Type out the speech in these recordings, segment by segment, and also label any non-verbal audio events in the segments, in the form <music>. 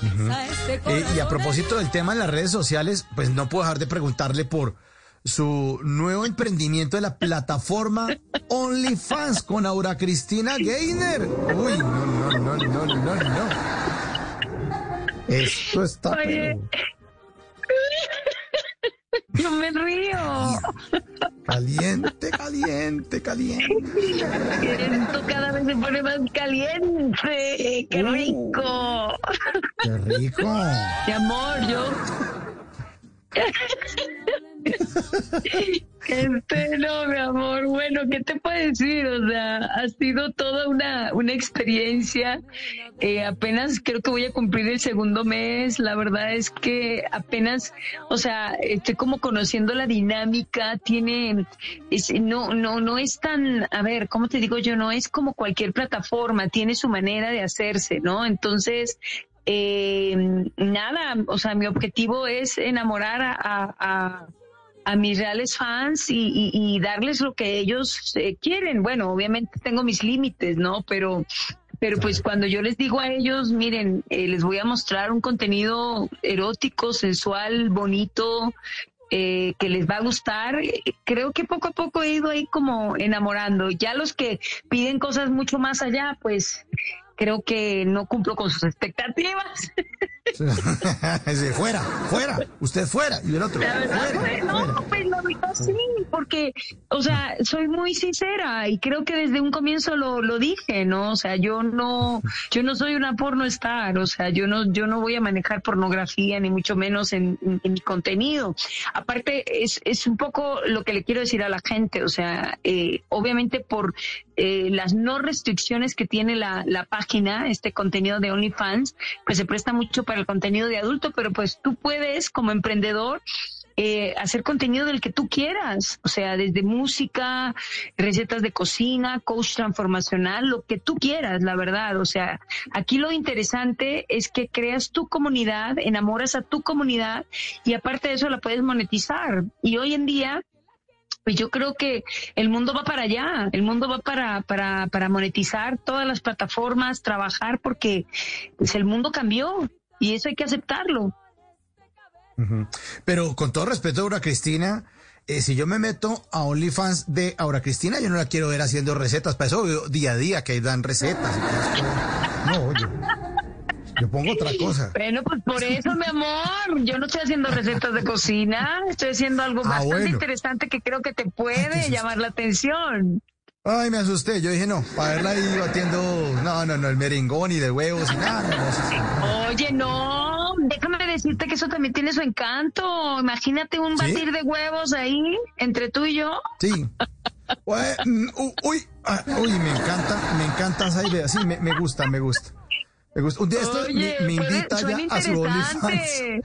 Eh, y a propósito del tema en las redes sociales, pues no puedo dejar de preguntarle por su nuevo emprendimiento de la plataforma <laughs> OnlyFans con Aura Cristina Gainer. Uy, no, no, no, no, no, no. Esto está... Oye. Caliente, caliente, caliente. Esto cada vez se pone más caliente. ¡Qué Uh. rico! Qué rico. Mi amor, yo. <laughs> Este, no, mi amor, bueno, ¿qué te puedo decir? O sea, ha sido toda una, una experiencia. Eh, apenas creo que voy a cumplir el segundo mes. La verdad es que apenas, o sea, estoy como conociendo la dinámica. Tiene, es- no, no, no es tan, a ver, ¿cómo te digo yo? No es como cualquier plataforma. Tiene su manera de hacerse, ¿no? Entonces, eh, nada, o sea, mi objetivo es enamorar a, a- a- a mis reales fans y, y- y darles lo que ellos eh, quieren. Bueno, obviamente tengo mis límites, ¿no? Pero, pero pues cuando yo les digo a ellos, miren, eh, les voy a mostrar un contenido erótico, sensual, bonito, eh, que les va a gustar. Creo que poco a poco he ido ahí como enamorando. Ya los que piden cosas mucho más allá, pues creo que no cumplo con sus expectativas. <laughs> Fuera, fuera. Usted fuera. Y el otro, La verdad, fuera. eh, no, pues la verdad sí, porque, o sea, soy muy sincera y creo que desde un comienzo lo, lo dije, ¿no? O sea, yo no, yo no soy una porno star, o sea, yo no, yo no voy a manejar pornografía ni mucho menos en, en- en mi contenido. Aparte, es, es un poco lo que le quiero decir a la gente, o sea, eh, obviamente por eh, las no restricciones que tiene la, la página, este contenido de OnlyFans, pues se presta mucho para el contenido de adulto, pero pues tú puedes como emprendedor eh, hacer contenido del que tú quieras, o sea, desde música, recetas de cocina, coach transformacional, lo que tú quieras, la verdad. O sea, aquí lo interesante es que creas tu comunidad, enamoras a tu comunidad y aparte de eso la puedes monetizar. Y hoy en día, pues yo creo que el mundo va para allá, el mundo va para, para, para monetizar todas las plataformas, trabajar porque pues el mundo cambió y eso hay que aceptarlo. Pero con todo respeto, Aura Cristina, eh, si yo me meto a OnlyFans de Aura Cristina, yo no la quiero ver haciendo recetas. Para eso día a día que dan recetas. No, oye. Yo pongo otra cosa. Bueno, pues por eso, mi amor, yo no estoy haciendo recetas de cocina, estoy haciendo algo Ah, bastante bueno. interesante que creo que te puede llamar la atención. Ay, me asusté. Yo dije, no, para verla ahí batiendo, no, no, no, el merengón y de huevos y nada. No, no. Oye, no, déjame decirte que eso también tiene su encanto. Imagínate un ¿Sí? batir de huevos ahí entre tú y yo. Sí. Mm, Uy, ah, uy, me encanta, me encanta esa idea. Sí, me, me gusta, me gusta. Me gusta. Un día esto Oye, me, invita suena ya a su OnlyFans. interesante.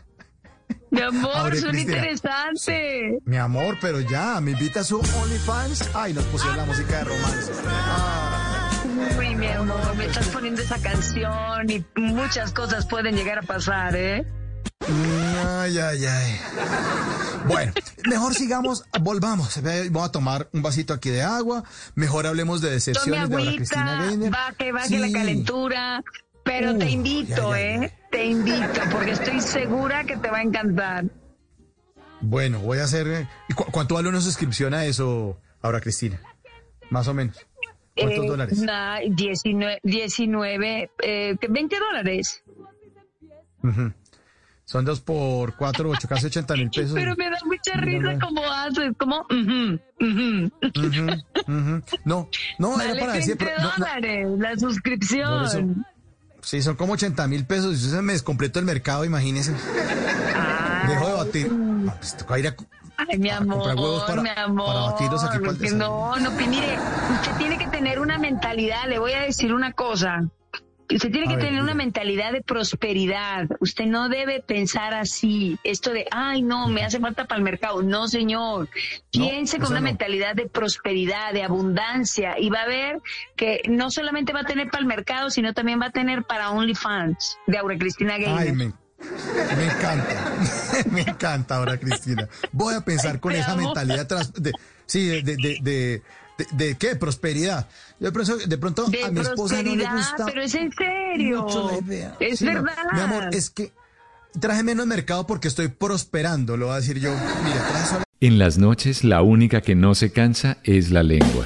Mi <laughs> amor, Aure suena Cristina. interesante. Mi amor, pero ya, me invita a su OnlyFans. Ay, nos pusieron la música de romance. Ah, Uy, mi amor, me estás poniendo esa canción y muchas cosas pueden llegar a pasar, ¿eh? ay, ay, ay. Bueno, mejor sigamos, volvamos. Voy a tomar un vasito aquí de agua. Mejor hablemos de Tome decepciones de Cristina agüita, Gainer. baje, baje Sí. la calentura. Pero Uh, te invito, ya, ya, ¿eh? Te invito, porque estoy segura que te va a encantar. Bueno, voy a hacer. eh, ¿y cu- ¿Cuánto vale una suscripción a eso, Aura Cristina? Más o menos. ¿Cuántos Eh, dólares? na- 19, 19 eh, 20 dólares. Son dos por cuatro, ocho, casi ochenta mil pesos. Pero me da mucha risa no. como haces, como... No, no, era para 20 decir. pero no, no. dólares la suscripción. Sí, son como 80 mil pesos. Y se me descompletó el mercado, imagínese. Dejo de batir. No, pues toca ir a. Ay, mi amor, comprar huevos para- mi amor. para no, no, que mire, usted tiene que tener una mentalidad. Le voy a decir una cosa. Usted tiene A que ver, tener una mentalidad de prosperidad. Usted no debe pensar así. Esto de, ay, no, me hace falta para el mercado. No, señor. Piense con una no. mentalidad de prosperidad, de abundancia. Y va a ver que no solamente va a tener para el mercado, sino también va a tener para OnlyFans de Aura Cristina Gamer. Ay, me, me encanta. <laughs> me encanta ahora, Cristina. Voy a pensar con Te esa amo. mentalidad tras- de, sí, de, de, de, de, qué? Prosperidad. Yo de pronto, de pronto de a mi esposa no le gusta pero es en serio. mucho la idea. Es Sí, no. verdad. Mi amor, es que traje menos mercado porque estoy prosperando, lo voy a decir yo. Mire, traje solo En las noches la única que no se cansa es la lengua.